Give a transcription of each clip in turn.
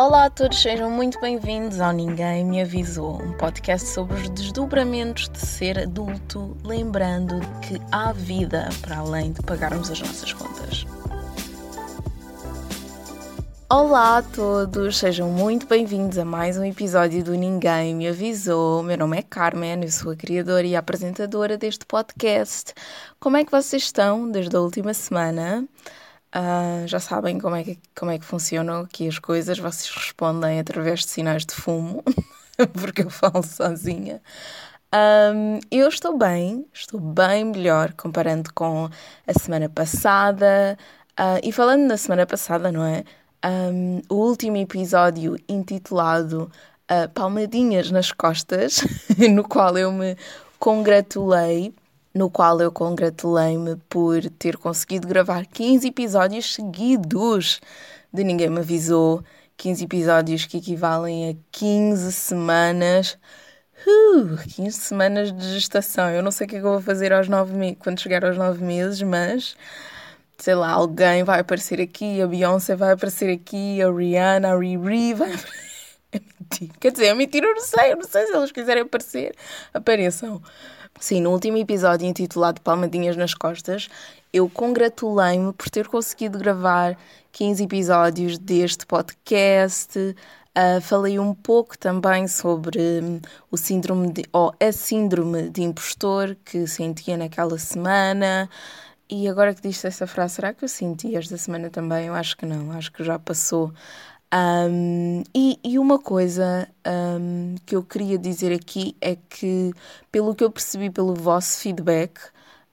Olá a todos, sejam muito bem-vindos ao Ninguém Me Avisou, um podcast sobre os desdobramentos de ser adulto, lembrando que há vida para além de pagarmos as nossas contas. Olá a todos, sejam muito bem-vindos a mais um episódio do Ninguém Me Avisou. Meu nome é Carmen, eu sou a criadora e apresentadora deste podcast. Como é que vocês estão desde a última semana? Uh, já sabem como é, que, como é que funcionam aqui as coisas, vocês respondem através de sinais de fumo, porque eu falo sozinha. Um, eu estou bem, estou bem melhor comparando com a semana passada. Uh, e falando da semana passada, não é? Um, o último episódio intitulado uh, Palmadinhas nas Costas, no qual eu me congratulei no qual eu congratulei-me por ter conseguido gravar 15 episódios seguidos de Ninguém Me Avisou. 15 episódios que equivalem a 15 semanas. Uh, 15 semanas de gestação. Eu não sei o que é que eu vou fazer aos 9 meses, quando chegar aos 9 meses, mas sei lá, alguém vai aparecer aqui, a Beyoncé vai aparecer aqui, a Rihanna, a Riri vai aparecer. É mentira. Quer dizer, é mentira, eu não sei, eu não sei se eles quiserem aparecer, apareçam. Sim, no último episódio intitulado Palmadinhas nas Costas, eu congratulei-me por ter conseguido gravar 15 episódios deste podcast. Uh, falei um pouco também sobre um, o síndrome de, ou a síndrome de impostor que sentia naquela semana. E agora que disse essa frase, será que eu senti esta semana também? Eu acho que não, acho que já passou. Um, e, e, uma coisa um, que eu queria dizer aqui é que, pelo que eu percebi pelo vosso feedback,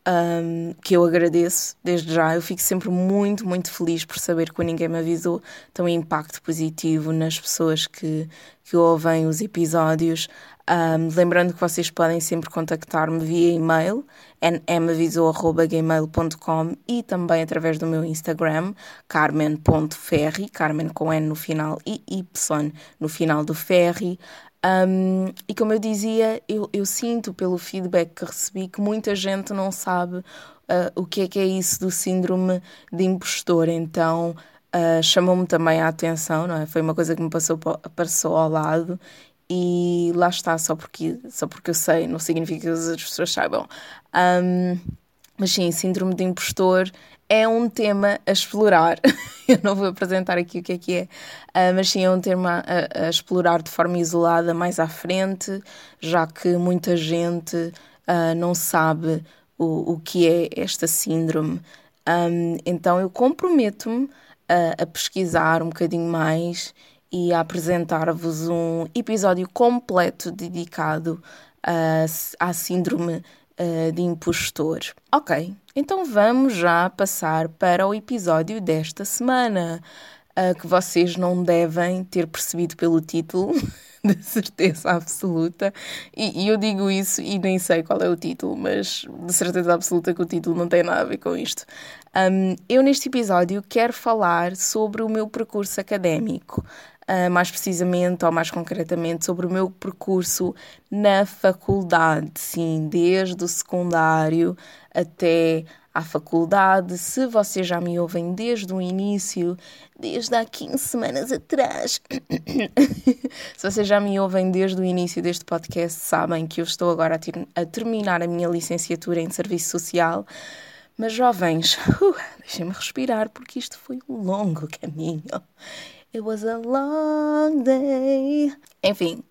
um, que eu agradeço desde já, eu fico sempre muito, muito feliz por saber que ninguém me avisou, tem um impacto positivo nas pessoas que, que ouvem os episódios. Um, lembrando que vocês podem sempre contactar-me via e-mail, nmavisou.gmail.com e também através do meu Instagram, carmen.ferri, carmen com N no final e Y no final do ferri. Um, e como eu dizia, eu, eu, sinto pelo feedback que recebi que muita gente não sabe uh, o que é que é isso do síndrome de impostor, então uh, chamou-me também a atenção, não é? Foi uma coisa que me passou, passou ao lado e lá está, só porque, só porque eu sei, não significa que as pessoas saibam. Um, mas sim, síndrome de impostor é um tema a explorar. eu não vou apresentar aqui o que é que é, uh, mas sim é um tema a, a, explorar de forma isolada mais à frente, já que muita gente uh, não sabe o, o que é esta síndrome. Um, então eu comprometo-me a, a pesquisar um bocadinho mais e apresentar-vos um episódio completo dedicado à síndrome uh, de impostor. Ok, então vamos já passar para o episódio desta semana, que vocês não devem ter percebido pelo título. de certeza absoluta. E, e, eu digo isso e nem sei qual é o título, mas de certeza absoluta que o título não tem nada a ver com isto. Um, eu, neste episódio, quero falar sobre o meu percurso académico uh, mais precisamente ou mais concretamente sobre o meu percurso na faculdade, sim, desde o secundário até à faculdade. Se vocês já me ouvem desde o início, desde há 15 semanas atrás, se vocês já me ouvem desde o início deste podcast, sabem que eu estou agora a, ter a terminar a minha licenciatura em Serviço Social. Mas jovens, uh, deixem-me respirar porque isto foi um longo caminho. It was a long day. Enfim,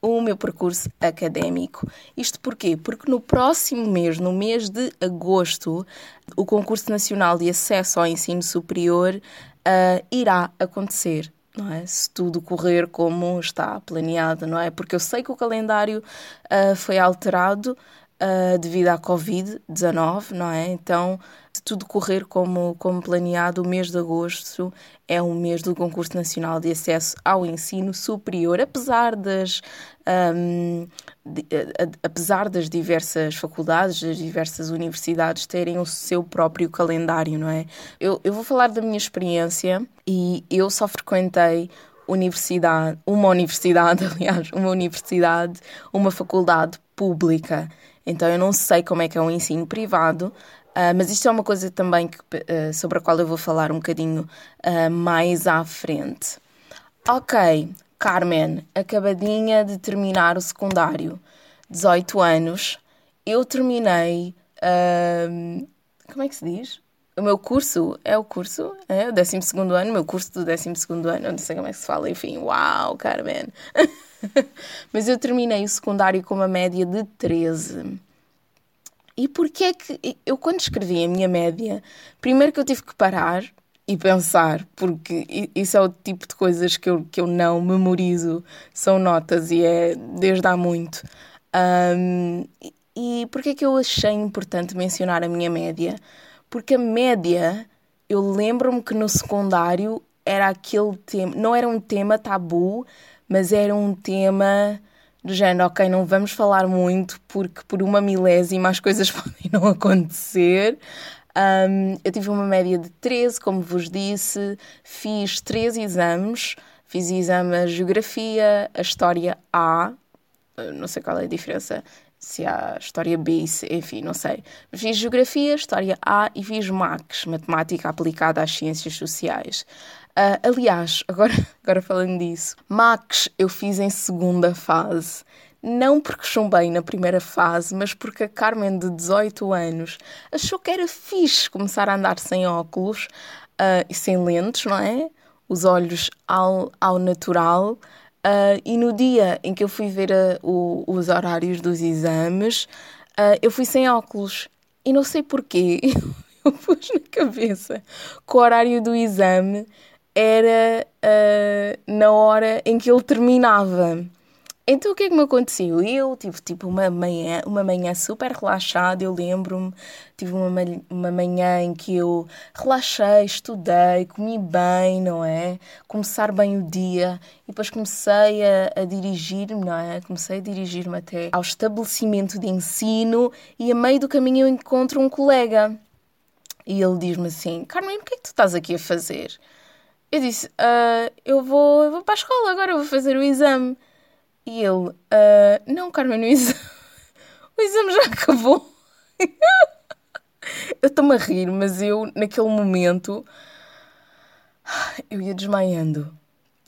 o meu percurso académico. Isto porquê? Porque no próximo mês, no mês de agosto, o Concurso Nacional de Acesso ao Ensino Superior uh, irá acontecer. Não é? Se tudo correr como está planeado, não é? Porque eu sei que o calendário uh, foi alterado uh, devido à Covid-19, não é? Então, tudo correr como, como planeado, o mês de agosto é um mês do Concurso Nacional de Acesso ao Ensino Superior, apesar das, um, de, a, apesar das diversas faculdades, das diversas universidades terem o seu próprio calendário, não é? Eu, eu vou falar da minha experiência e eu só frequentei universidade, uma universidade, aliás, uma universidade, uma faculdade pública. Então eu não sei como é que é o ensino privado, Uh, mas isto é uma coisa também que, uh, sobre a qual eu vou falar um bocadinho uh, mais à frente. Ok, Carmen, acabadinha de terminar o secundário, 18 anos, eu terminei. Como é que se diz? O meu curso é o curso, é o 12 ano, o meu curso do 12 ano, não sei como é que se fala, enfim, uau, Carmen. Mas eu terminei o secundário com uma média de 13. E porquê é que eu, quando escrevi a minha média, primeiro que eu tive que parar e pensar, porque isso é o tipo de coisas que eu, que eu não memorizo, são notas e é desde há muito. Um, e porquê é que eu achei importante mencionar a minha média? Porque a média, eu lembro-me que no secundário era aquele tema, não era um tema tabu, mas era um tema do género, ok, não vamos falar muito porque por uma milésima as coisas podem não acontecer. Um, eu tive uma média de 13, como vos disse, fiz três exames. Fiz exame a Geografia, a História A, não sei qual é a diferença, se há História B, enfim, não sei. Fiz Geografia, História A e fiz MACS, Matemática Aplicada às Ciências Sociais. Uh, aliás, agora, agora falando disso, Max eu fiz em segunda fase. Não porque chumbei na primeira fase, mas porque a Carmen, de 18 anos, achou que era fixe começar a andar sem óculos uh, e sem lentes, não é? Os olhos ao, ao natural. Uh, e no dia em que eu fui ver o, os horários dos exames, eu fui sem óculos. E não sei porquê, eu pus na cabeça que o horário do exame era uh, na hora em que ele terminava. Então o que é que me aconteceu? Eu tive tipo uma manhã, uma manhã super relaxada, eu lembro-me, tive uma, uma manhã em que eu relaxei, estudei, comi bem, não é? Começar bem o dia e depois comecei a, a dirigir-me, não é? Comecei a dirigir-me até ao estabelecimento de ensino e a meio do caminho eu encontro um colega. E ele diz-me assim: Carmen, o que é que tu estás aqui a fazer? Eu disse, uh, eu, vou, eu vou para a escola agora, eu vou fazer o exame. E ele, uh, não, Carmen, o exame, o exame já acabou. eu estou-me a rir, mas eu, naquele momento, eu ia desmaiando.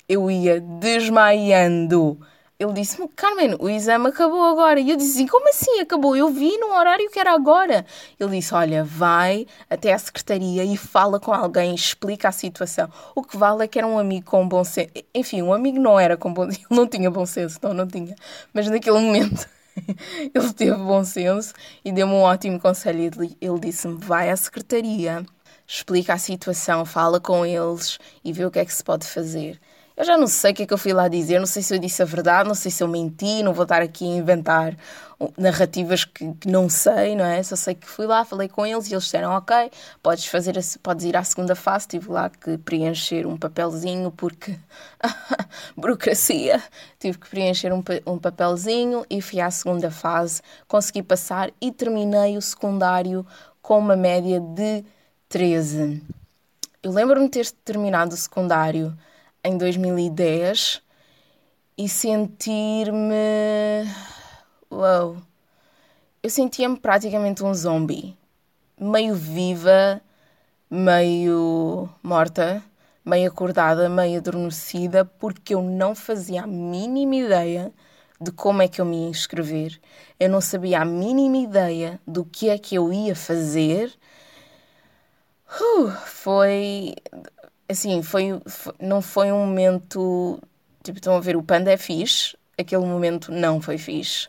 Eu ia desmaiando ele disse-me, Carmen, o exame acabou agora. E eu disse assim, como assim acabou? Eu vi num horário que era agora. Ele disse, olha, vai até à secretaria e fala com alguém, explica a situação. O que vale é que era um amigo com bom senso. Enfim, um amigo não era com bom senso, ele não tinha bom senso, não, não tinha. Mas naquele momento ele teve bom senso e deu-me um ótimo conselho. Ele disse-me, vai à secretaria, explica a situação, fala com eles e vê o que é que se pode fazer. Eu já não sei o que é que eu fui lá dizer, não sei se eu disse a verdade, não sei se eu menti, não vou estar aqui a inventar narrativas que, que não sei, não é? Só sei que fui lá, falei com eles e eles disseram: Ok, podes, fazer a, podes ir à segunda fase. Tive lá que preencher um papelzinho porque. burocracia. Tive que preencher um, um papelzinho e fui à segunda fase, consegui passar e terminei o secundário com uma média de 13. Eu lembro-me de ter terminado o secundário em 2010 e sentir-me. Uau! Eu sentia-me praticamente um zombie. Meio viva, meio morta, meio acordada, meio adormecida, porque eu não fazia a mínima ideia de como é que eu me ia inscrever. Eu não sabia a mínima ideia do que é que eu ia fazer. Uh, foi assim, foi, foi, não foi um momento. Tipo, estão a ver, o panda é fixe, aquele momento não foi fixe.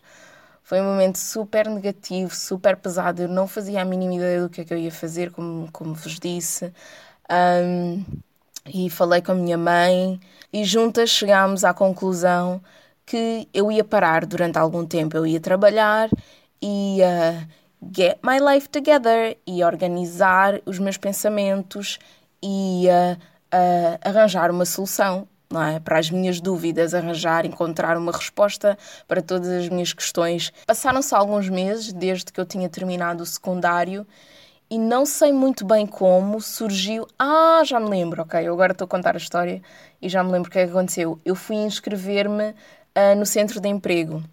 Foi um momento super negativo, super pesado. Eu não fazia a mínima ideia do que é que eu ia fazer, como, como vos disse. Um, e falei com a minha mãe e juntas chegámos à conclusão que eu ia parar durante algum tempo. Eu ia trabalhar, ia get my life together, e organizar os meus pensamentos, ia uh, arranjar uma solução é? para as minhas dúvidas, arranjar, encontrar uma resposta para todas as minhas questões. Passaram-se alguns meses desde que eu tinha terminado o secundário e não sei muito bem como surgiu. Ah, já me lembro, ok, eu agora estou a contar a história e já me lembro o que é aconteceu. Eu fui inscrever-me uh, no centro de emprego.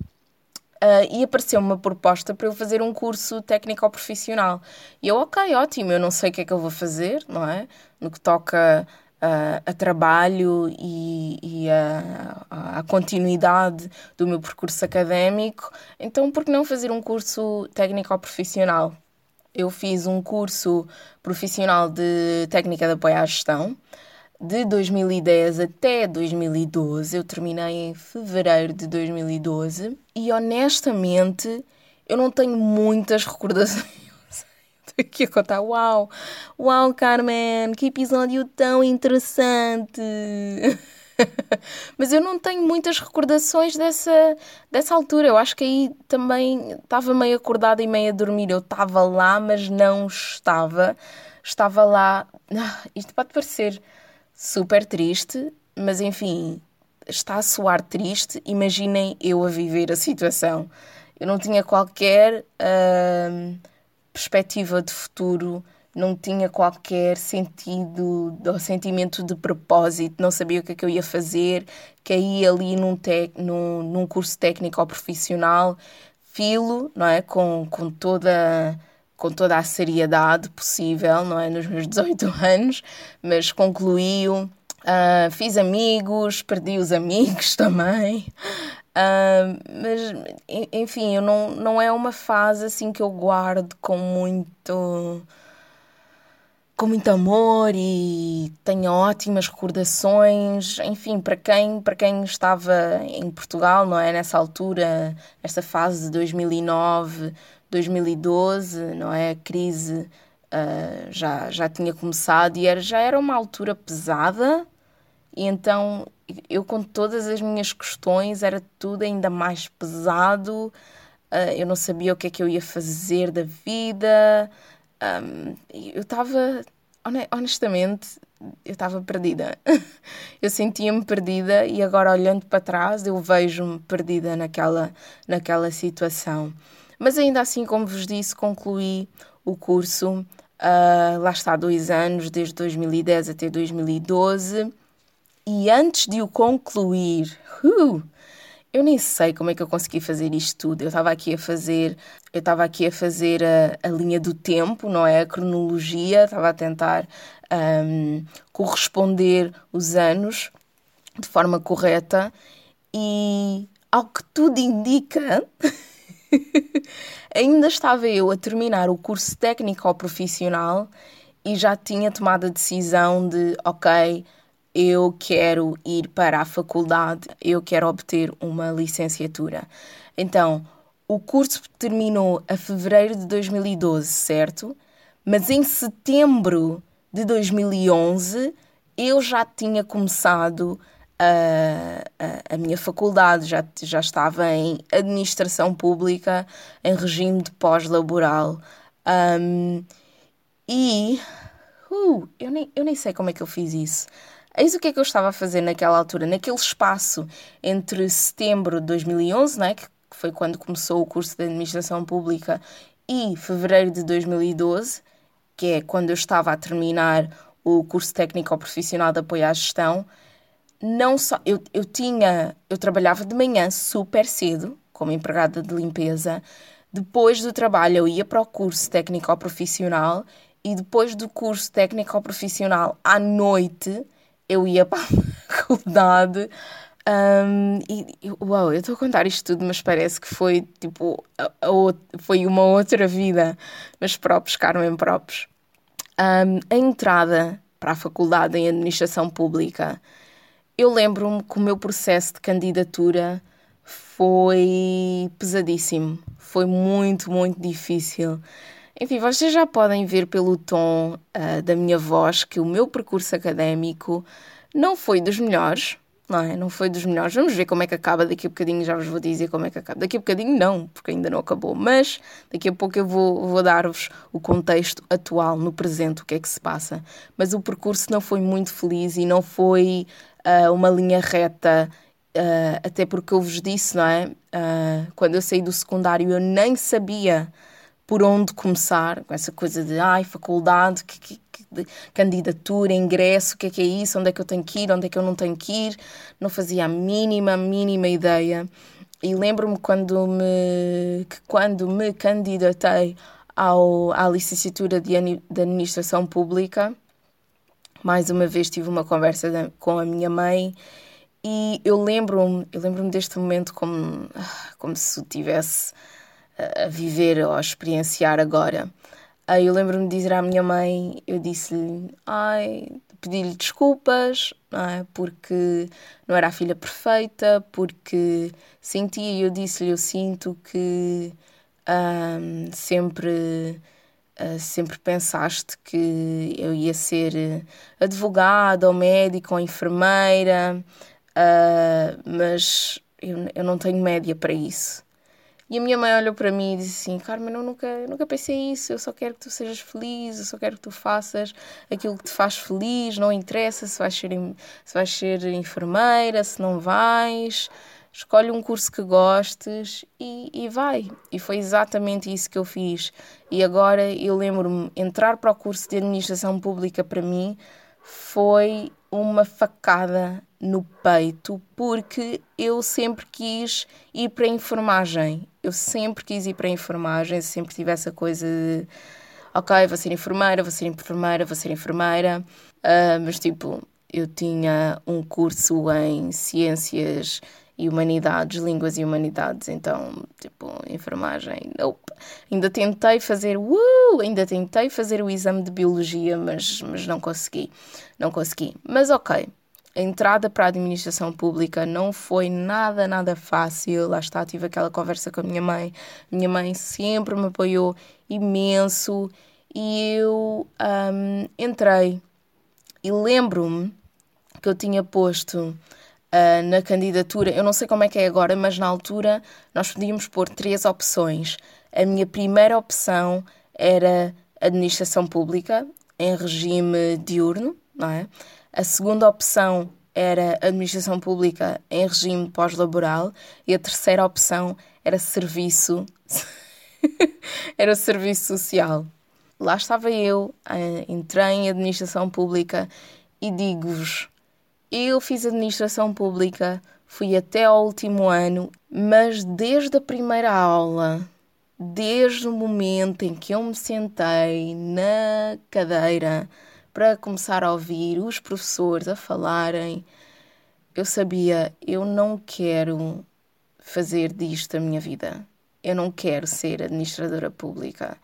Uh, e apareceu uma proposta para eu fazer um curso técnico profissional. E eu, ok, ótimo, eu não sei o que é que eu vou fazer, não é? No que toca a, a trabalho e, e a, a, continuidade do meu percurso académico, então por que não fazer um curso técnico profissional? Eu fiz um curso profissional de técnica de apoio à gestão de 2010 até 2012. Eu terminei em fevereiro de 2012 e honestamente eu não tenho muitas recordações. Aqui a contar, uau, uau, Carmen, que episódio tão interessante. Mas eu não tenho muitas recordações dessa, dessa altura. Eu acho que aí também estava meio acordada e meio a dormir. Eu estava lá, mas não estava. Estava lá. Ah, isto pode parecer super triste, mas enfim, está a soar triste. Imaginem eu a viver a situação. Eu não tinha qualquer uh, perspectiva de futuro não tinha qualquer sentido ou sentimento de propósito, não sabia o que é que eu ia fazer, caí ali num, tec, num, num curso técnico ou profissional, filo, não é? Com, com toda com toda a seriedade possível, não é? Nos meus 18 anos, mas concluí-o, uh, fiz amigos, perdi os amigos também. Uh, mas, enfim, eu não, não é uma fase assim que eu guardo com muito com muito amor e tenho ótimas recordações. Enfim, para quem, para quem estava em Portugal, não é? Nessa altura, nesta fase de 2009, 2012, não é? A crise uh, já, já tinha começado e era, já era uma altura pesada. E então eu, com todas as minhas questões, era tudo ainda mais pesado. Uh, eu não sabia o que é que eu ia fazer da vida. Um, eu estava, honestamente, eu estava perdida. eu sentia-me perdida e agora olhando para trás eu vejo-me perdida naquela, naquela situação. Mas ainda assim, como vos disse, concluí o curso, uh, lá está, dois anos, desde 2010 até 2012. E antes de o concluir, uh, eu nem sei como é que eu consegui fazer isto tudo. Eu estava aqui a fazer, eu estava aqui a fazer a, a, linha do tempo, não é? A cronologia, estava a tentar um, corresponder os anos de forma correta e ao que tudo indica, ainda estava eu a terminar o curso técnico profissional e já tinha tomado a decisão de, ok, eu quero ir para a faculdade, eu quero obter uma licenciatura. Então, o curso terminou a fevereiro de 2012, certo? Mas em setembro de 2011 eu já tinha começado a, a, minha faculdade, já, já estava em administração pública, em regime de pós-laboral. Um, e uh, eu, nem, eu nem sei como é que eu fiz isso. Eis o que é que eu estava a fazer naquela altura, naquele espaço entre setembro de 2011, né, que foi quando começou o curso de Administração Pública, e fevereiro de 2012, que é quando eu estava a terminar o curso técnico profissional de apoio à gestão, não só eu, eu tinha, eu trabalhava de manhã super cedo como empregada de limpeza. Depois do trabalho eu ia para o curso técnico profissional e depois do curso técnico profissional à noite eu ia para a faculdade. Um, e, uau, eu estou a contar isto tudo, mas parece que foi tipo a, a, foi uma outra vida, mas próprios, Carmen próprios. Um, a entrada para a faculdade em administração pública, eu lembro-me que o meu processo de candidatura foi pesadíssimo, foi muito, muito difícil. Enfim, vocês já podem ver pelo tom uh, da minha voz que o meu percurso académico não foi dos melhores, não é? Não foi dos melhores. Vamos ver como é que acaba. Daqui a bocadinho já vos vou dizer como é que acaba. Daqui a bocadinho não, porque ainda não acabou. Mas daqui a pouco eu vou, vou dar-vos o contexto atual, no presente, o que é que se passa. Mas o percurso não foi muito feliz e não foi uh, uma linha reta. Uh, até porque eu vos disse, não é? Uh, quando eu saí do secundário eu nem sabia por onde começar, com essa coisa de ai, faculdade, que, que, que, candidatura, ingresso, o que é que é isso, onde é que eu tenho que ir, onde é que eu não tenho que ir, não fazia a mínima, mínima ideia. E lembro-me quando me, que quando me candidatei ao, à licenciatura de, de Administração Pública, mais uma vez tive uma conversa com a minha mãe e eu lembro-me, eu lembro-me deste momento como, como se o tivesse a viver ou a experienciar agora. Aí eu lembro-me de dizer à minha mãe, eu disse-lhe, ai, pedi-lhe desculpas, não é? Porque não era a filha perfeita, porque sentia, e eu disse-lhe, eu sinto que um, sempre Uh, sempre pensaste que eu ia ser advogada ou médica ou enfermeira, uh, mas eu, eu não tenho média para isso. E a minha mãe olhou para mim e disse assim: Carmen, eu nunca, nunca pensei isso, eu só quero que tu sejas feliz, eu só quero que tu faças aquilo que te faz feliz, não interessa se vais ser, se vais ser enfermeira, se não vais, escolhe um curso que gostes e, e vai. E foi exatamente isso que eu fiz. E agora eu lembro-me, entrar para o curso de administração pública para mim foi uma facada no peito porque eu sempre quis ir para a enfermagem. Eu sempre quis ir para a enfermagem, sempre tive essa coisa de ok, vou ser enfermeira, vou ser enfermeira, vou ser enfermeira. Uh, mas tipo, eu tinha um curso em ciências e humanidades, línguas e humanidades, então, tipo, enfermagem, nope. Ainda tentei fazer, uh, ainda tentei fazer o exame de biologia, mas, mas não consegui, não consegui. Mas ok, a entrada para a administração pública não foi nada, nada fácil. Lá está, tive aquela conversa com a minha mãe. Minha mãe sempre me apoiou imenso e eu um, entrei. E lembro-me que eu tinha posto uh, na candidatura, eu não sei como é que é agora, mas na altura nós podíamos pôr três opções. A minha primeira opção era administração pública em regime diurno, não é? A segunda opção era administração pública em regime pós-laboral e a terceira opção era serviço era serviço social. Lá estava eu, uh, entrei em administração pública e digo-vos, eu fiz administração pública, fui até ao último ano, mas desde a primeira aula, desde o momento em que eu me sentei na cadeira para começar a ouvir os professores a falarem, eu sabia, eu não quero fazer disto a minha vida. Eu não quero ser administradora pública.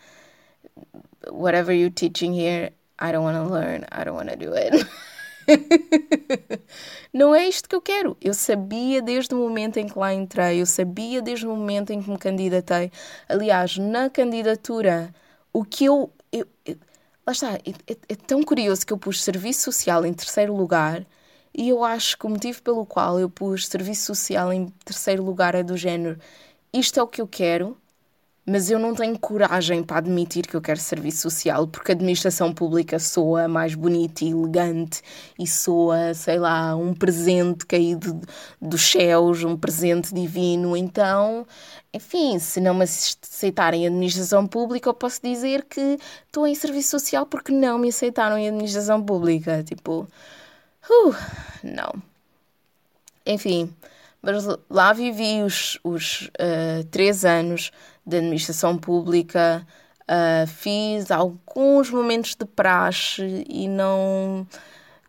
Whatever you're teaching here, I don't want to learn, I don't want to do it. não é isto que eu quero. Eu sabia desde o momento em que lá entrei, eu sabia desde o momento em que me candidatei. Aliás, na candidatura, o que eu. eu, eu lá está, é, é, é tão curioso que eu pus serviço social em terceiro lugar. E eu acho que o motivo pelo qual eu pus serviço social em terceiro lugar é do género: isto é o que eu quero, mas eu não tenho coragem para admitir que eu quero serviço social, porque a administração pública soa mais bonita e elegante e soa, sei lá, um presente caído dos céus, um presente divino. Então, enfim, se não me aceitarem a administração pública, eu posso dizer que estou em serviço social porque não me aceitaram em administração pública. Tipo, uh, não. Enfim, mas lá vivi os, os uh, três anos de administração pública, uh, fiz alguns momentos de praxe e não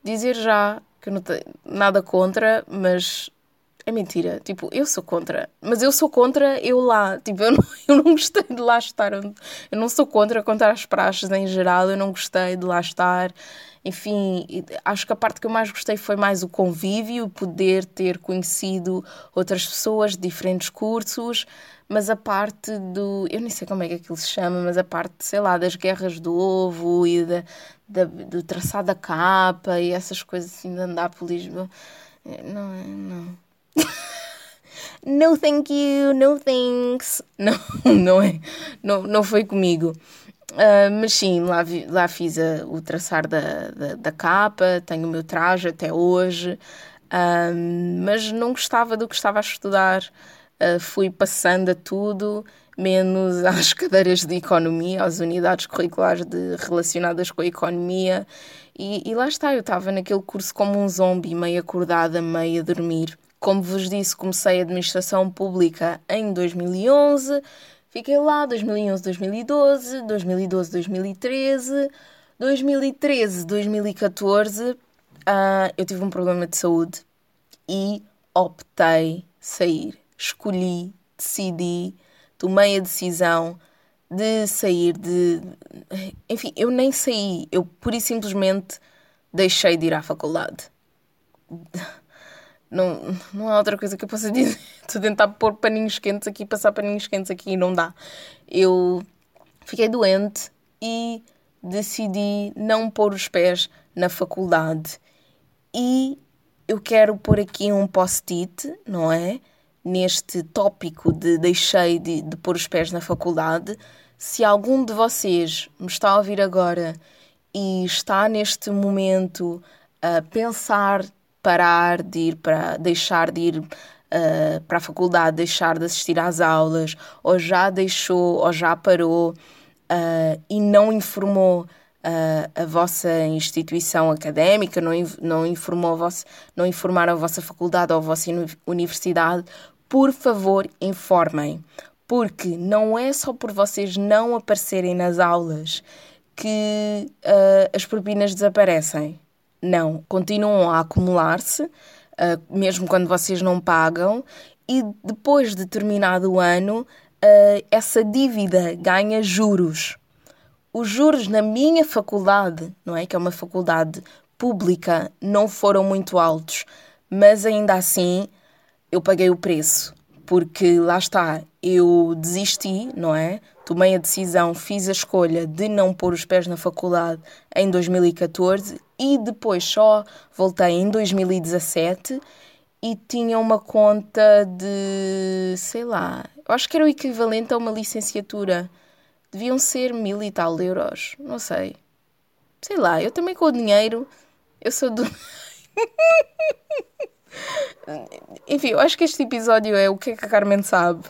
dizer já que não tenho nada contra, mas é mentira. Tipo, eu sou contra. Mas eu sou contra eu lá. Tipo, eu não, eu não gostei de lá estar. Eu não sou contra contra as praxes em geral. Eu não gostei de lá estar. Enfim, acho que a parte que eu mais gostei foi mais o convívio, poder ter conhecido outras pessoas de diferentes cursos, mas a parte do. Eu nem sei como é que aquilo se chama, mas a parte, sei lá, das guerras do ovo e da, da do traçar da capa e essas coisas assim de andar por Lisboa. Eh, não, é, não. no thank you, no thanks. Não, não é. Não, não foi comigo. Uh, mas sim, lá, vi, lá fiz a, o traçar da, da, da, capa, tenho o meu traje até hoje, uh, mas não gostava do que estava a estudar. Uh, fui passando a tudo, menos às cadeiras de economia, às unidades curriculares de, relacionadas com a economia. E, e lá está, eu estava naquele curso como um zombie, meio acordada, meio a dormir. Como vos disse, comecei a administração pública em 2011 Fiquei lá 2011, 2012, 2012, 2013. 2013, 2014, uh, eu tive um problema de saúde e optei sair. Escolhi, decidi, tomei a decisão de sair de. Enfim, eu nem saí, eu pura e simplesmente deixei de ir à faculdade. Não, não há outra coisa que eu possa dizer. Estou a tentar pôr paninhos quentes aqui, passar paninhos quentes aqui e não dá. Eu fiquei doente e decidi não pôr os pés na faculdade. E eu quero pôr aqui um post-it, não é? Neste tópico de deixei de, de pôr os pés na faculdade. Se algum de vocês me está a ouvir agora e está neste momento a pensar parar de ir para deixar de ir uh, para a faculdade, deixar de assistir às aulas, ou já deixou ou já parou uh, e não informou uh, a vossa instituição académica, não, não, informou a vossa, não informaram a vossa faculdade ou a vossa universidade, por favor, informem. Porque não é só por vocês não aparecerem nas aulas que uh, as propinas desaparecem. Não, continuam a acumular-se, uh, mesmo quando vocês não pagam, e depois de terminado o ano, uh, essa dívida ganha juros. Os juros na minha faculdade, não é? Que é uma faculdade pública, não foram muito altos, mas ainda assim eu paguei o preço, porque lá está, eu desisti, não é? Tomei a decisão, fiz a escolha de não pôr os pés na faculdade em 2014 e depois só voltei em 2017 e tinha uma conta de, sei lá, eu acho que era o equivalente a uma licenciatura deviam ser mil e tal euros. Não sei. Sei lá, eu também com o dinheiro. Eu sou do. Enfim, eu acho que este episódio é o que é que a Carmen sabe.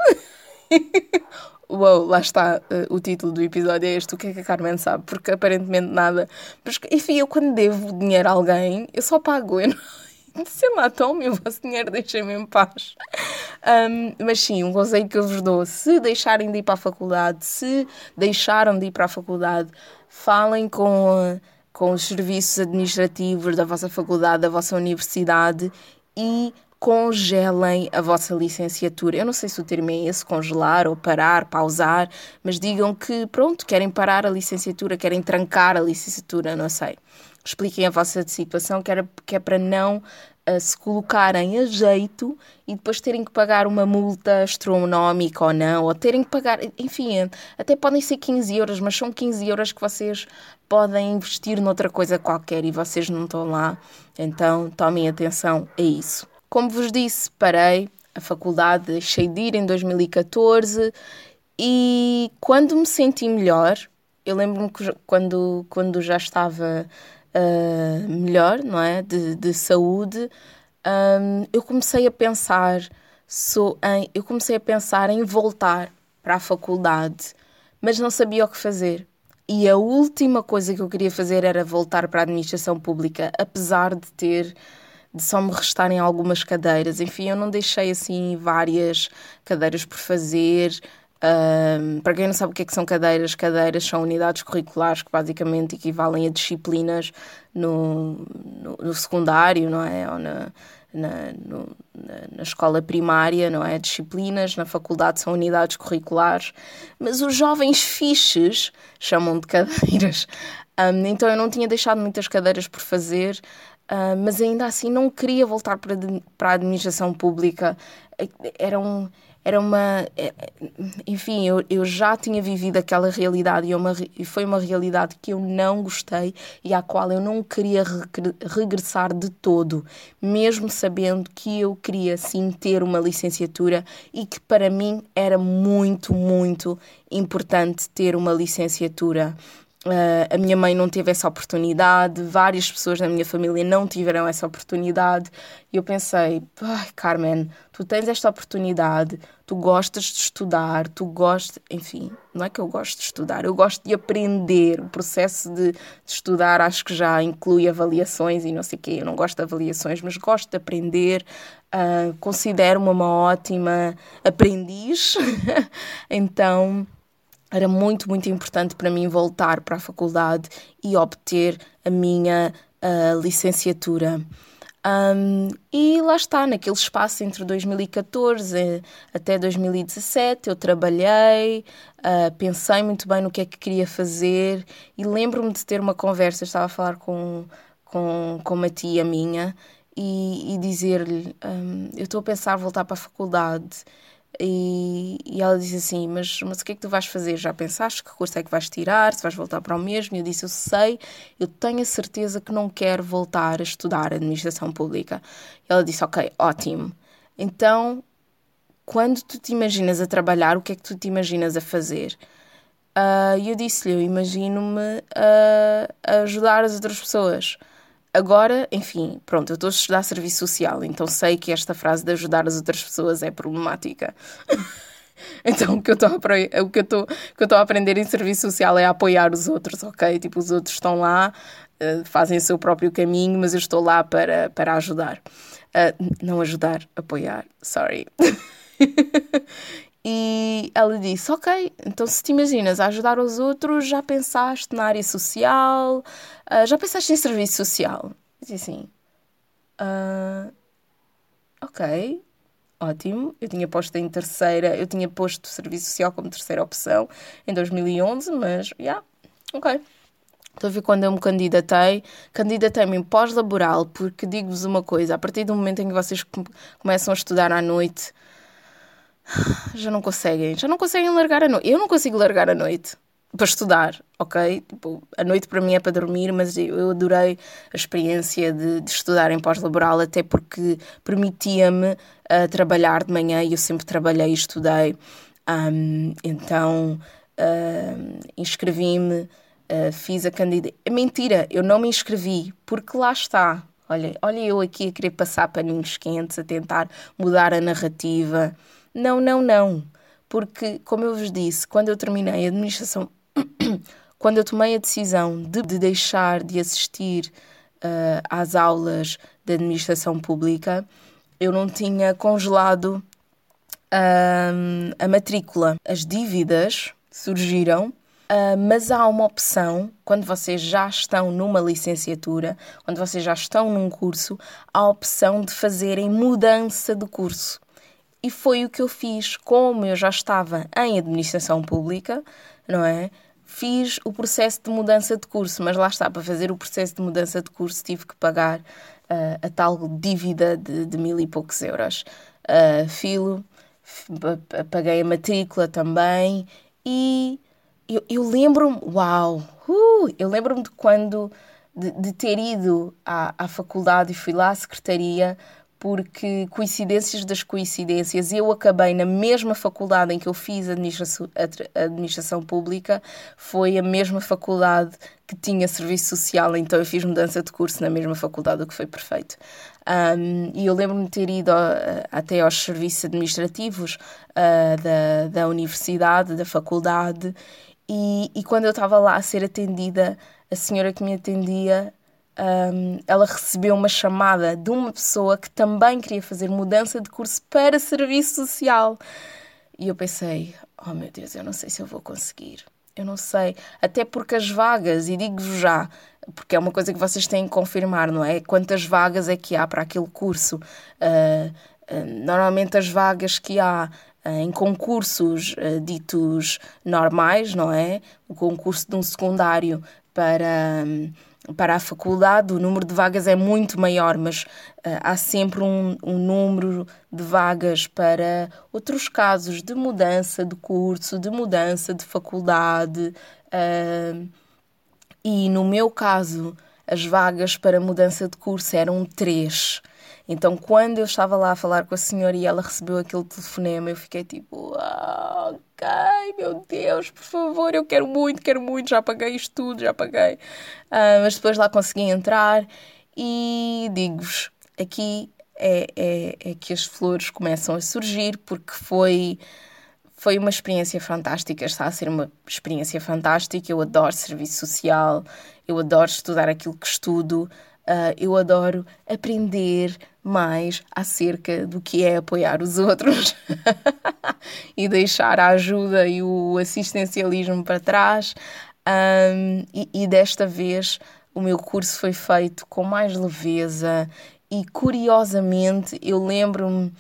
Uou, lá está uh, o título do episódio é este, o que é que a Carmen sabe, porque aparentemente nada. Enfim, eu quando devo dinheiro a alguém, eu só pago, eu não sei lá, tome o vosso dinheiro, deixem-me em paz. Um, mas sim, um conselho que eu vos dou: se deixarem de ir para a faculdade, se deixaram de ir para a faculdade, falem com, com os serviços administrativos da vossa faculdade, da vossa universidade e congelem a vossa licenciatura. Eu não sei se o termo é esse, congelar ou parar, pausar, mas digam que, pronto, querem parar a licenciatura, querem trancar a licenciatura, não sei expliquem a vossa situação, que, era, que é para não uh, se colocarem a jeito e depois terem que pagar uma multa astronómica ou não, ou terem que pagar, enfim, até podem ser 15 euros, mas são 15 euros que vocês podem investir noutra coisa qualquer e vocês não estão lá, então tomem atenção a isso. Como vos disse, parei a faculdade, deixei de ir em 2014 e quando me senti melhor, eu lembro-me quando, quando já estava uh, melhor, não é? De, de saúde, um, eu comecei a pensar so, em, eu comecei a pensar em voltar para a faculdade, mas não sabia o que fazer. E a última coisa que eu queria fazer era voltar para a administração pública, apesar de ter de só me restarem algumas cadeiras. Enfim, eu não deixei assim várias cadeiras por fazer. Um, para quem não sabe o que, é que são cadeiras, cadeiras são unidades curriculares que basicamente equivalem a disciplinas no, no, no secundário, não é? Ou na, na, no, na, na, escola primária, não é? Disciplinas, na faculdade são unidades curriculares, mas os jovens fiches chamam de cadeiras. Um, então eu não tinha deixado muitas cadeiras por fazer, uh, mas ainda assim não queria voltar para, para a administração pública. Era um era uma. É, enfim, eu, eu já tinha vivido aquela realidade e, é uma, e foi uma realidade que eu não gostei e à qual eu não queria regressar de todo, mesmo sabendo que eu queria sim ter uma licenciatura e que para mim era muito, muito importante ter uma licenciatura. Uh, a minha mãe não teve essa oportunidade, várias pessoas na minha família não tiveram essa oportunidade. E eu pensei, Carmen, tu tens esta oportunidade, tu gostas de estudar, tu gostas. Enfim, não é que eu gosto de estudar, eu gosto de aprender. O processo de, de estudar acho que já inclui avaliações e não sei o quê. Eu não gosto de avaliações, mas gosto de aprender. Uh, Considero-me uma ótima aprendiz. então era muito, muito importante para mim voltar para a faculdade e obter a minha uh, licenciatura. Um, e lá está, naquele espaço entre 2014 até 2017, eu trabalhei, uh, pensei muito bem no que é que queria fazer e lembro-me de ter uma conversa, estava a falar com, com, com uma tia minha e, e dizer-lhe: um, Eu estou a pensar voltar para a faculdade e, e, ela disse assim: mas, mas o que é que tu vais fazer? Já pensaste que curso é que vais tirar? Se vais voltar para o mesmo? E eu disse: Eu sei, eu tenho a certeza que não quero voltar a estudar administração pública. E ela disse: Ok, ótimo. Então, quando tu te imaginas a trabalhar, o que é que tu te imaginas a fazer? Ah, e uh, eu disse-lhe: Eu imagino-me a, a ajudar as outras pessoas. Agora, enfim, pronto, eu estou a estudar serviço social, então sei que esta frase de ajudar as outras pessoas é problemática. então, o que eu estou a, aprender em serviço social é apoiar os outros, ok? Tipo, os outros estão lá, uh, fazem o seu próprio caminho, mas eu estou lá para, para ajudar. Uh, não ajudar, apoiar, sorry. E ela disse: Ok, então se te imaginas a ajudar os outros, já pensaste na área social? Uh, já pensaste em serviço social? Eu disse assim: uh, Ok, ótimo. Eu tinha posto em terceira, eu tinha posto serviço social como terceira opção em 2011, mas já, yeah, ok. A ver quando eu me candidatei. Candidatei-me em pós-laboral, porque digo-vos uma coisa: a partir do momento em que vocês começam a estudar à noite já não conseguem, já não conseguem largar a noite. Eu não consigo largar a noite para estudar, ok? Tipo, a noite para mim é para dormir, mas eu adorei a experiência de, de estudar em pós-laboral, até porque permitia-me uh, trabalhar de manhã e eu sempre trabalhei e estudei. Um, então uh, inscrevi-me, uh, fiz a candidatura. É mentira, eu não me inscrevi, porque lá está. Olha, olha eu aqui a querer passar paninhos quentes, a tentar mudar a narrativa. Não, não, não. Porque, como eu vos disse, quando eu terminei a administração, quando eu tomei a decisão de, de deixar de assistir uh, às aulas de administração pública, eu não tinha congelado uh, a matrícula. As dívidas surgiram, uh, mas há uma opção quando vocês já estão numa licenciatura, quando vocês já estão num curso, há a opção de fazerem mudança de curso. E foi o que eu fiz, como eu já estava em administração pública, não é? Fiz o processo de mudança de curso, mas lá está, para fazer o processo de mudança de curso tive que pagar uh, a tal dívida de, de, mil e poucos euros. Uh, filo, paguei a matrícula também e eu, eu lembro-me, uau, uh, eu lembro-me de quando, de, de ter ido à, à faculdade e fui lá à secretaria porque coincidências das coincidências, eu acabei na mesma faculdade em que eu fiz administração, administração pública, foi a mesma faculdade que tinha serviço social, então eu fiz mudança de curso na mesma faculdade, o que foi perfeito. Um, e eu lembro-me de ter ido até aos serviços administrativos uh, da, da universidade, da faculdade, e, e quando eu estava lá a ser atendida, a senhora que me atendia um, ela recebeu uma chamada de uma pessoa que também queria fazer mudança de curso para serviço social. E eu pensei: oh meu Deus, eu não sei se eu vou conseguir. Eu não sei. Até porque as vagas, e digo-vos já, porque é uma coisa que vocês têm que confirmar, não é? Quantas vagas é que há para aquele curso? Uh, uh, normalmente as vagas que há uh, em concursos ditos normais, não é? O concurso de um secundário para. Um, para a faculdade o número de vagas é muito maior, mas uh, há sempre um, um, número de vagas para outros casos de mudança de curso, de mudança de faculdade. Uh, e no meu caso, as vagas para mudança de curso eram três. Então, quando eu estava lá a falar com a senhora e ela recebeu aquele telefonema, eu fiquei tipo, ah, ok, meu Deus, por favor, eu quero muito, quero muito, já paguei isto tudo, já paguei. Uh, mas depois lá consegui entrar e digo-vos, aqui é, é, é que as flores começam a surgir, porque foi foi uma experiência fantástica, está a ser uma experiência fantástica. Eu adoro serviço social, eu adoro estudar aquilo que estudo. Uh, eu adoro aprender mais acerca do que é apoiar os outros e deixar a ajuda e o assistencialismo para trás. Um, e, e desta vez o meu curso foi feito com mais leveza e curiosamente eu lembro-me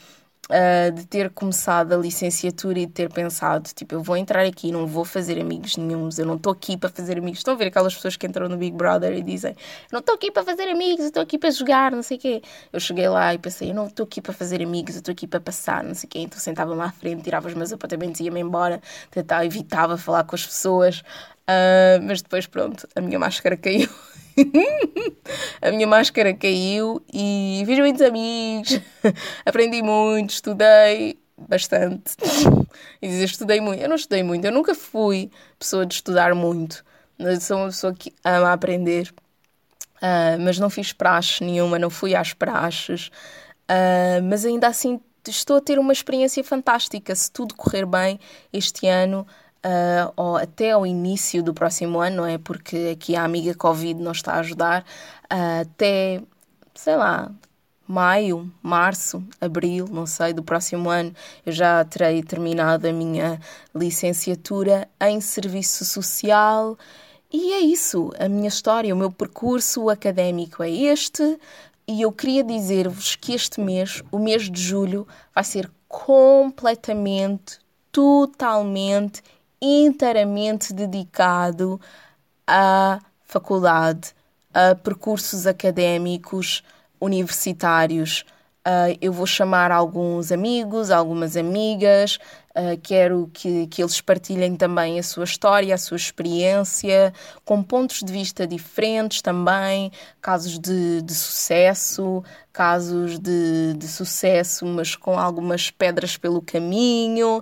uh, de ter começado a licenciatura e de ter pensado, tipo, eu vou entrar aqui, não vou fazer amigos nenhums, eu não estou aqui para fazer amigos. Estão a ver aquelas pessoas que entram no Big Brother e dizem, não estou aqui para fazer amigos, estou aqui para jogar, não sei o quê. Eu cheguei lá e pensei, eu não estou aqui para fazer amigos, eu estou aqui para passar, não sei o quê. Então sentava-me à frente, tirava os meus apontamentos ia-me embora, tentava, evitava falar com as pessoas. Uh, mas depois, pronto, a minha máscara caiu. a minha máscara caiu e fiz muitos amigos, aprendi muito, estudei bastante. E dizer estudei muito. Eu não estudei muito, eu nunca fui pessoa de estudar muito. Eu sou uma pessoa que ama aprender, uh, mas não fiz praxe nenhuma, não fui às praxes. Uh, mas ainda assim estou a ter uma experiência fantástica. Se tudo correr bem este ano, uh, ou até ao início do próximo ano, não é? Porque aqui a amiga Covid não está a ajudar, uh, até, sei lá, maio, março, abril, não sei, do próximo ano, eu já terei terminado a minha licenciatura em Serviço Social. E é isso, a minha história, o meu percurso académico é este. E eu queria dizer-vos que este mês, o mês de julho, vai ser completamente, totalmente inteiramente dedicado à faculdade, a percursos académicos universitários. Uh, eu vou chamar alguns amigos, algumas amigas, uh, quero que, que eles partilhem também a sua história, a sua experiência, com pontos de vista diferentes também, casos de, de sucesso, casos de, de sucesso, mas com algumas pedras pelo caminho.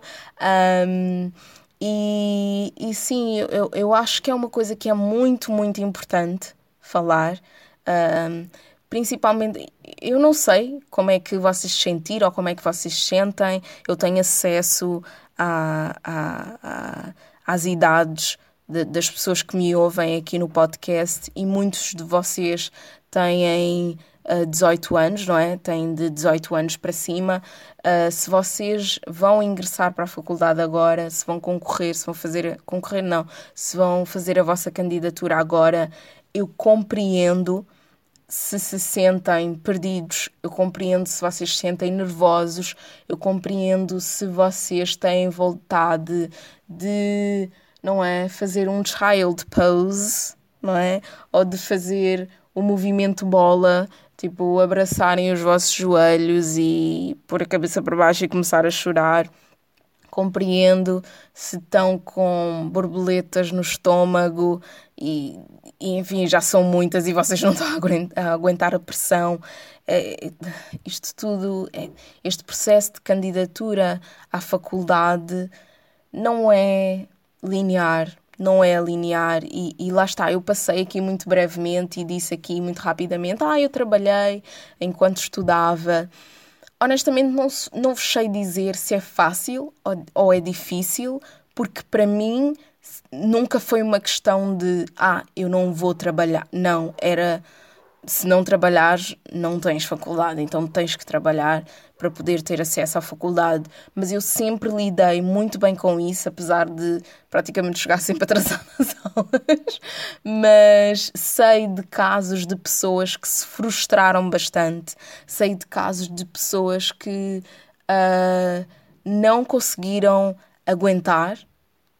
Um, e, e sim, eu, eu acho que é uma coisa que é muito, muito importante falar. Um, principalmente, eu não sei como é que vocês se sentiram ou como é que vocês se sentem. Eu tenho acesso a, a, a às idades de, das pessoas que me ouvem aqui no podcast e muitos de vocês têm uh, 18 anos, não é? Têm de 18 anos para cima. Uh, se vocês vão ingressar para a faculdade agora, se vão concorrer, se vão fazer. concorrer não, se vão fazer a vossa candidatura agora, eu compreendo se se sentem perdidos, eu compreendo se vocês se sentem nervosos, eu compreendo se vocês têm vontade de, não é, fazer um child pose, não é? Ou de fazer o movimento bola, tipo, abraçarem os vossos joelhos e pôr a cabeça para baixo e começar a chorar. Compreendo se estão com borboletas no estômago e, e enfim, já são muitas e vocês não estão a aguentar a pressão. É, isto tudo, é, este processo de candidatura à faculdade não é linear, não é linear e, e, lá está, eu passei aqui muito brevemente e disse aqui muito rapidamente, ah, eu trabalhei enquanto estudava. Honestamente não, não vos sei dizer se é fácil ou, ou é difícil, porque para mim nunca foi uma questão de, ah, eu não vou trabalhar. Não, era se não trabalhares, não tens faculdade, então tens que trabalhar para poder ter acesso à faculdade. Mas eu sempre lidei muito bem com isso, apesar de praticamente chegar sempre atrasada nas aulas. Mas sei de casos de pessoas que se frustraram bastante, sei de casos de pessoas que uh, não conseguiram aguentar.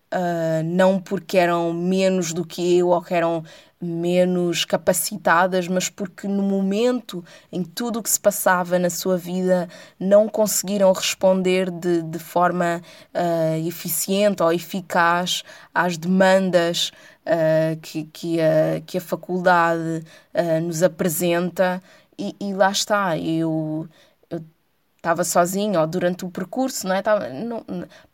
Uh, não porque eram menos do que eu ou que eram menos capacitadas, mas porque no momento em tudo o que se passava na sua vida não conseguiram responder de, de forma uh, eficiente ou eficaz às demandas uh, que, que, a, que a faculdade uh, nos apresenta. E, e, lá está, eu estava sozinha ou durante o percurso, não é? Tava, não,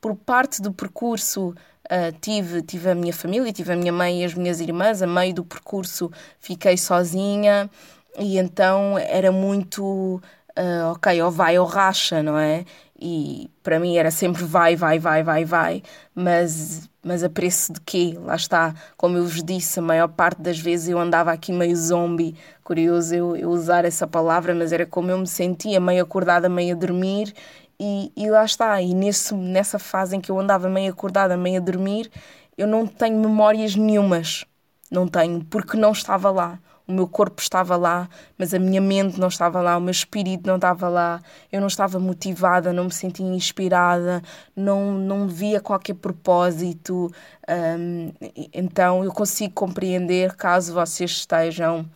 por parte do percurso Uh, tive, tive a minha família, tive a minha mãe e as minhas irmãs. A meio do percurso fiquei sozinha e então era muito, uh, ok, ou vai ou racha, não é? e para mim era sempre vai, vai, vai, vai, vai, mas, mas a preço de quê? Lá está, como eu vos disse, a maior parte das vezes eu andava aqui meio zombie, curioso eu, eu usar essa palavra, mas era como eu me sentia, meio acordada, meio a dormir, e, e lá está, e nesse, nessa fase em que eu andava meio acordada, meio a dormir, eu não tenho memórias nenhumas, não tenho, porque não estava lá. O meu corpo estava lá, mas a minha mente não estava lá, o meu espírito não estava lá, eu não estava motivada, não me sentia inspirada, não, não via qualquer propósito. Um, então eu consigo compreender caso vocês estejam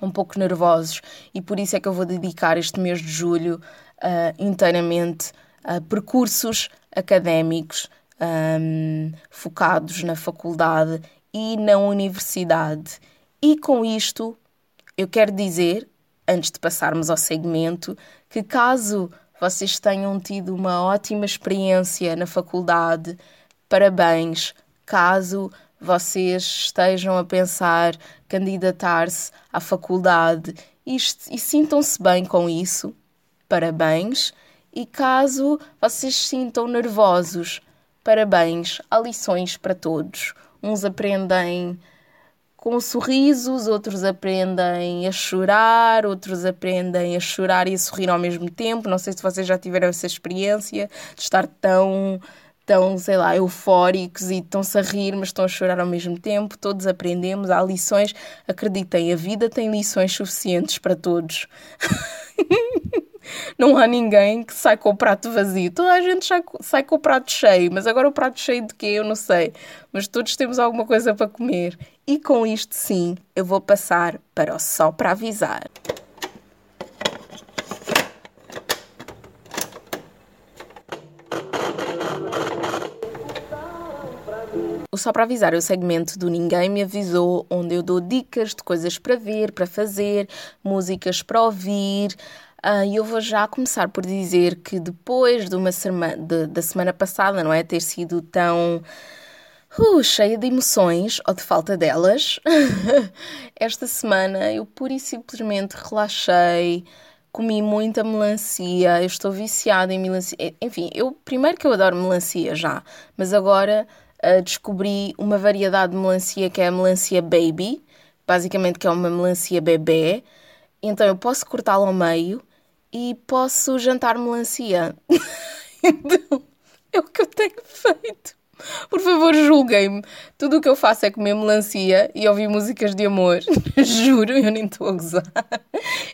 um pouco nervosos. E por isso é que eu vou dedicar este mês de julho uh, inteiramente a percursos académicos um, focados na faculdade e na universidade e com isto, eu quero dizer, antes de passarmos ao segmento, que caso vocês tenham tido uma ótima experiência na faculdade, parabéns. Caso vocês estejam a pensar candidatar-se à faculdade e, e sintam-se bem com isso, parabéns. E caso vocês se sintam nervosos, parabéns. Há lições para todos. Uns aprendem com sorrisos, outros aprendem a chorar, outros aprendem a chorar e a sorrir ao mesmo tempo. Não sei se vocês já tiveram essa experiência de estar tão, tão, sei lá, eufóricos e estão-se a rir, mas estão a chorar ao mesmo tempo. Todos aprendemos, há lições. Acreditem, a vida tem lições suficientes para todos. Não há ninguém que sai com o prato vazio. Toda a gente sai, com o prato cheio, mas agora o prato cheio de quê? Eu não sei. Mas todos temos alguma coisa para comer. E com isto, sim, eu vou passar para o Só para Avisar. Só para Avisar é o segmento do Ninguém Me Avisou, onde eu dou dicas de coisas para ver, para fazer, músicas para ouvir, e uh, eu vou já começar por dizer que depois de uma semana, de, da semana passada, não é? Ter sido tão uh, cheia de emoções ou de falta delas, esta semana eu pura e simplesmente relaxei, comi muita melancia, eu estou viciada em melancia. Enfim, eu primeiro que eu adoro melancia já, mas agora uh, descobri uma variedade de melancia que é a melancia baby, basicamente que é uma melancia bebê. Então eu posso cortá-la ao meio e posso jantar melancia. então, é o que eu tenho feito. Por favor, julguem-me. Tudo o que eu faço é comer melancia e ouvir músicas de amor. Juro, eu nem estou a gozar.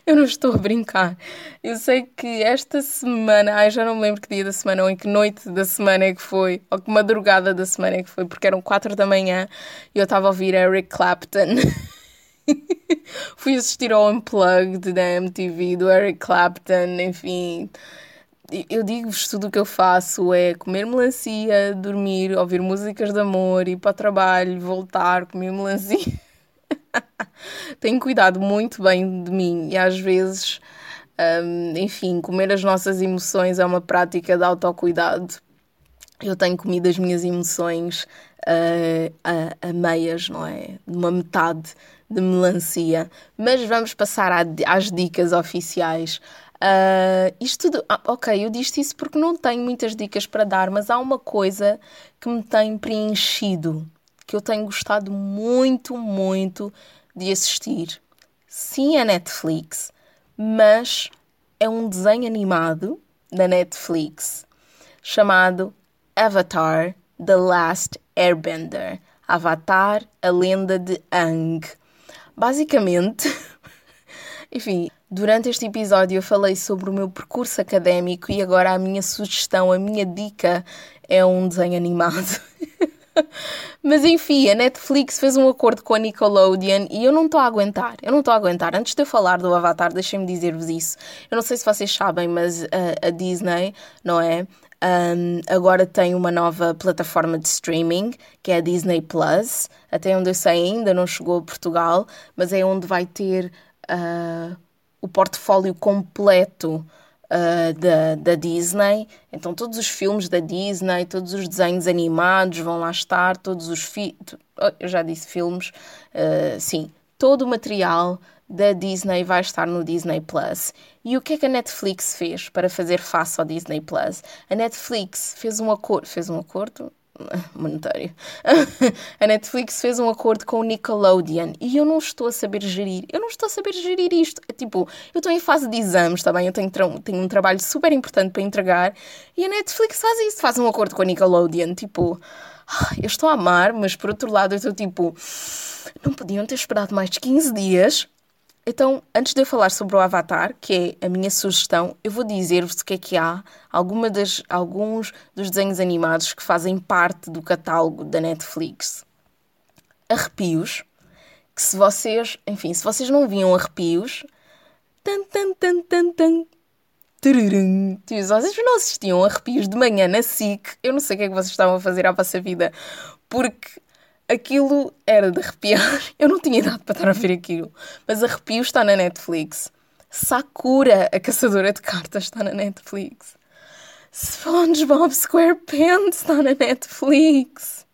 Eu não estou a brincar. Eu sei que esta semana, ai, já não me lembro que dia da semana ou em que noite da semana é que foi, ou que madrugada da semana é que foi, porque eram quatro da manhã e eu estava a ouvir Eric Clapton. Fui assistir ao Unplugged da MTV, do Eric Clapton, enfim. Eu digo-vos tudo o que eu faço é comer melancia, dormir, ouvir músicas de amor, ir para o trabalho, voltar, comer melancia. Tenho cuidado muito bem de mim e às vezes, um, enfim, comer as nossas emoções é uma prática de autocuidado. Eu tenho comido as minhas emoções uh, a, a meias, não é? Uma metade de melancia. Mas vamos passar às dicas oficiais. Uh, isto tudo, ah, ok, eu disse isso porque não tenho muitas dicas para dar, mas há uma coisa que me tem preenchido, que eu tenho gostado muito, muito de assistir. Sim, é Netflix, mas é um desenho animado da Netflix chamado Avatar The Last Airbender. Avatar, a lenda de Aang. Basicamente, enfim, durante este episódio eu falei sobre o meu percurso académico e agora a minha sugestão, a minha dica é um desenho animado. Mas enfim, a Netflix fez um acordo com a Nickelodeon e eu não estou a aguentar. Eu não estou a aguentar. Antes de eu falar do Avatar, deixem-me dizer-vos isso. Eu não sei se vocês sabem, mas a, a Disney, não é? Um, agora tem uma nova plataforma de streaming, que é a Disney Plus. Até onde eu sei ainda não chegou a Portugal, mas é onde vai ter uh, o portfólio completo uh, da, da Disney. Então todos os filmes da Disney, todos os desenhos animados vão lá estar, todos os oh, eu já disse filmes, uh, sim, todo o material da Disney vai estar no Disney Plus. E o que é que a Netflix fez para fazer face ao Disney Plus? A Netflix fez um acordo. Fez um acordo? monetário. a Netflix fez um acordo com o Nickelodeon e eu não estou a saber gerir. Eu não estou a saber gerir isto. É tipo, eu estou em fase de exames, tá bem? Eu tenho, tenho um trabalho super importante para entregar e a Netflix faz isso, faz um acordo com a Nickelodeon. Tipo, eu estou a amar, mas por outro lado eu estou tipo, não podiam ter esperado mais de 15 dias então, antes de eu falar sobre o Avatar, que é a minha sugestão, eu vou dizer-vos o que é que há, alguma das, alguns dos desenhos animados que fazem parte do catálogo da Netflix. Arrepios, que se vocês, enfim, se vocês não viam arrepios, tan tan tan tan tan, tururum, se vocês não assistiam arrepios de manhã na SIC, eu não sei o que é que vocês estavam a fazer à vossa vida, porque aquilo era de arrepiar. Eu não tinha idade para estar a ver aquilo. Mas Arrepio está na Netflix. Sakura, a caçadora de cartas, está na Netflix. SpongeBob SquarePants está na Netflix.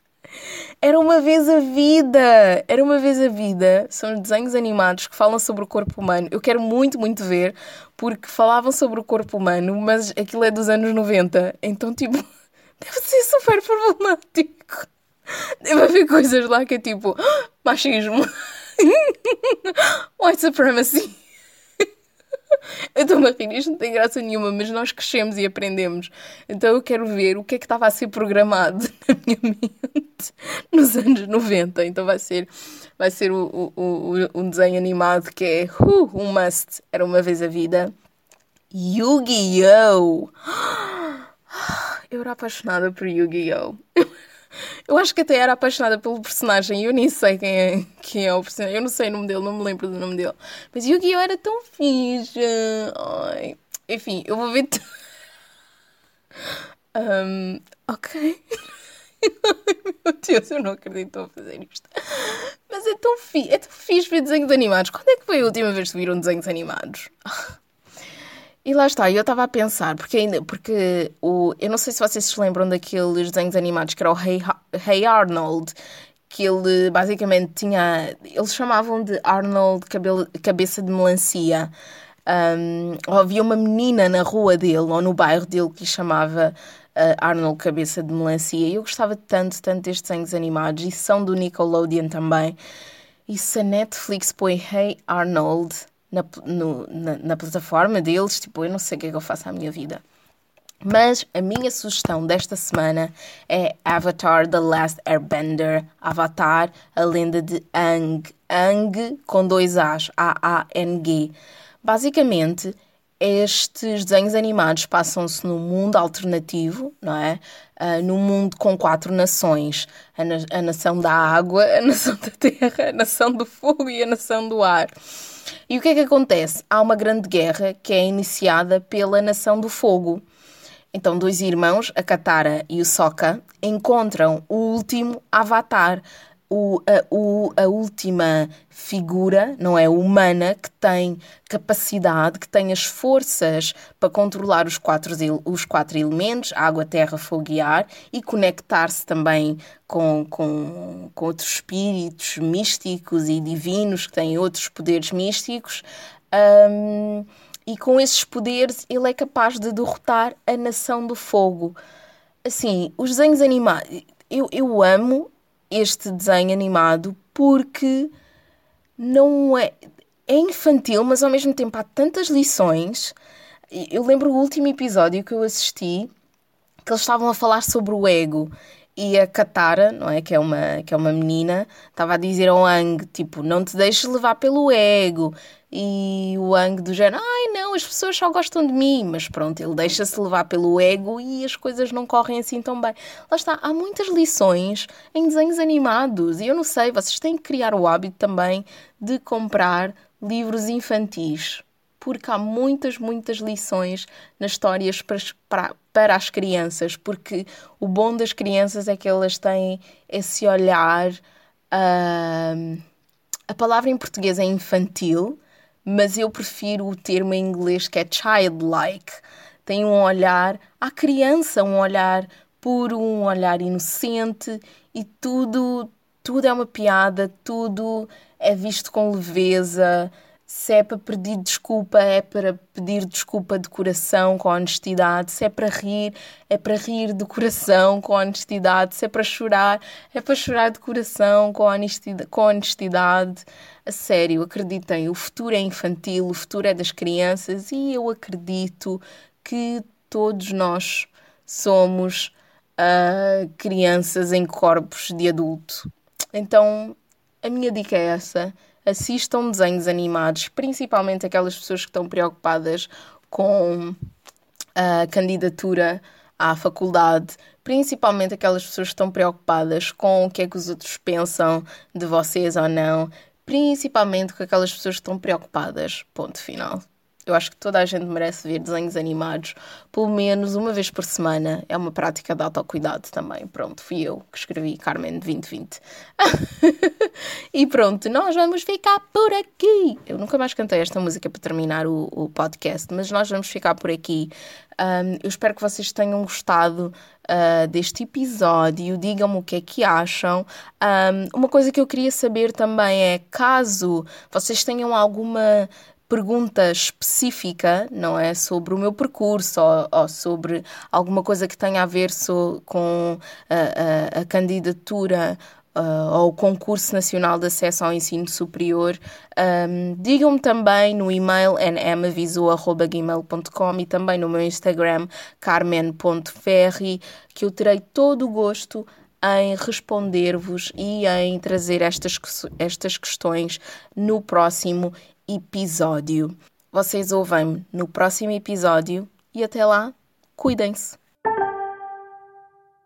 Era uma vez a vida. Era uma vez a vida. São desenhos animados que falam sobre o corpo humano. Eu quero muito, muito ver, porque falavam sobre o corpo humano, mas aquilo é dos anos 90. Então, tipo, deve ser super problemático. Deve haver coisas lá que é tipo machismo, white supremacy. Eu estou-me a rir, isto não tem graça nenhuma, mas nós crescemos e aprendemos. Então eu quero ver o que é que estava a ser programado na minha mente nos anos 90. Então vai ser, vai ser o, o, o, um desenho animado que é uh, um must. Era uma vez a vida. Yu-Gi-Oh! Eu era apaixonada por Yu-Gi-Oh! Eu acho que até era apaixonada pelo personagem eu nem sei quem é, quem é o personagem. Eu não sei o nome dele, não me lembro do nome dele. Mas Yu-Gi-Oh! era tão fixe. Ai. Enfim, eu vou ver. um, ok. Meu Deus, eu não acredito a fazer isto. Mas é tão fixe, é tão fixe ver desenhos animados. Quando é que foi a última vez que viram desenhos animados? E lá está, eu estava a pensar, porque ainda, porque o, eu não sei se vocês se lembram daqueles desenhos animados que era o Hey, hey Arnold, que ele basicamente tinha, eles chamavam de Arnold cabelo, cabeça de melancia. Um, havia uma menina na rua dele ou no bairro dele que chamava uh, Arnold Cabeça de Melancia. E eu gostava tanto, tanto destes desenhos animados e são do Nickelodeon também. E se a Netflix põe Hey Arnold na, no, na, na, plataforma deles, tipo, eu não sei o que é que eu faço à minha vida. Mas a minha sugestão desta semana é Avatar The Last Airbender, Avatar, a lenda de Ang, Ang com dois A's, A-A-N-G. Basicamente, estes desenhos animados passam-se num mundo alternativo, não é? Uh, num mundo com quatro nações: a, na a nação da água, a nação da terra, a nação do fogo e a nação do ar. E o que é que acontece? Há uma grande guerra que é iniciada pela Nação do Fogo. Então, dois irmãos, a Katara e o Sokka, encontram o último Avatar, o, a, o, a última figura, não é? Humana, que tem capacidade, que tem as forças para controlar os quatro, os quatro elementos, água, terra, fogo e ar, e conectar-se também com, com, com outros espíritos místicos e divinos que têm outros poderes místicos. Um, e com esses poderes ele é capaz de derrotar a nação do fogo. Assim, os desenhos animados. Eu, eu amo este desenho animado porque não é. É infantil, mas ao mesmo tempo há tantas lições. Eu lembro o último episódio que eu assisti que eles estavam a falar sobre o ego e a Katara, não é? Que é uma, que é uma menina, estava a dizer ao Ang, tipo, não te deixes levar pelo ego. E o Ang do género, ai não, as pessoas só gostam de mim. Mas pronto, ele deixa-se levar pelo ego e as coisas não correm assim tão bem. Lá está, há muitas lições em desenhos animados. E eu não sei, vocês têm que criar o hábito também de comprar livros infantis porque há muitas, muitas lições nas histórias para, para, para as crianças, porque o bom das crianças é que elas têm esse olhar. Uh, a palavra em português é infantil, mas eu prefiro o termo em inglês que é childlike. Tem um olhar à criança, um olhar puro, um olhar inocente e tudo, tudo é uma piada, tudo é visto com leveza se é para pedir desculpa, é para pedir desculpa de coração, com honestidade. Se é para rir, é para rir de coração, com honestidade. Se é para chorar, é para chorar de coração, com honestidade. Com honestidade. A sério, acreditem, o futuro é infantil, o futuro é das crianças e eu acredito que todos nós somos uh, crianças em corpos de adulto. Então, a minha dica é essa assistam desenhos animados, principalmente aquelas pessoas que estão preocupadas com a candidatura à faculdade, principalmente aquelas pessoas que estão preocupadas com o que é que os outros pensam de vocês ou não, principalmente com aquelas pessoas que estão preocupadas. Ponto final. Eu acho que toda a gente merece ver desenhos animados pelo menos uma vez por semana. É uma prática de autocuidado também. Pronto, fui eu que escrevi Carmen 2020. e pronto, nós vamos ficar por aqui. Eu nunca mais cantei esta música para terminar o, o podcast, mas nós vamos ficar por aqui. Um, eu espero que vocês tenham gostado uh, deste episódio. Digam-me o que é que acham. Um, uma coisa que eu queria saber também é caso vocês tenham alguma pergunta específica, não é? Sobre o meu percurso ou, ou sobre alguma coisa que tenha a ver so, com a, a, a candidatura uh, ou Concurso Nacional de Acesso ao Ensino Superior, um, digam-me também no e-mail nmavisou.gmail.com e também no meu Instagram carmen.ferri, que eu terei todo o gosto em responder-vos e em trazer estas, estas questões no próximo episódio. Vocês ouvem-me no próximo episódio e até lá, cuidem-se.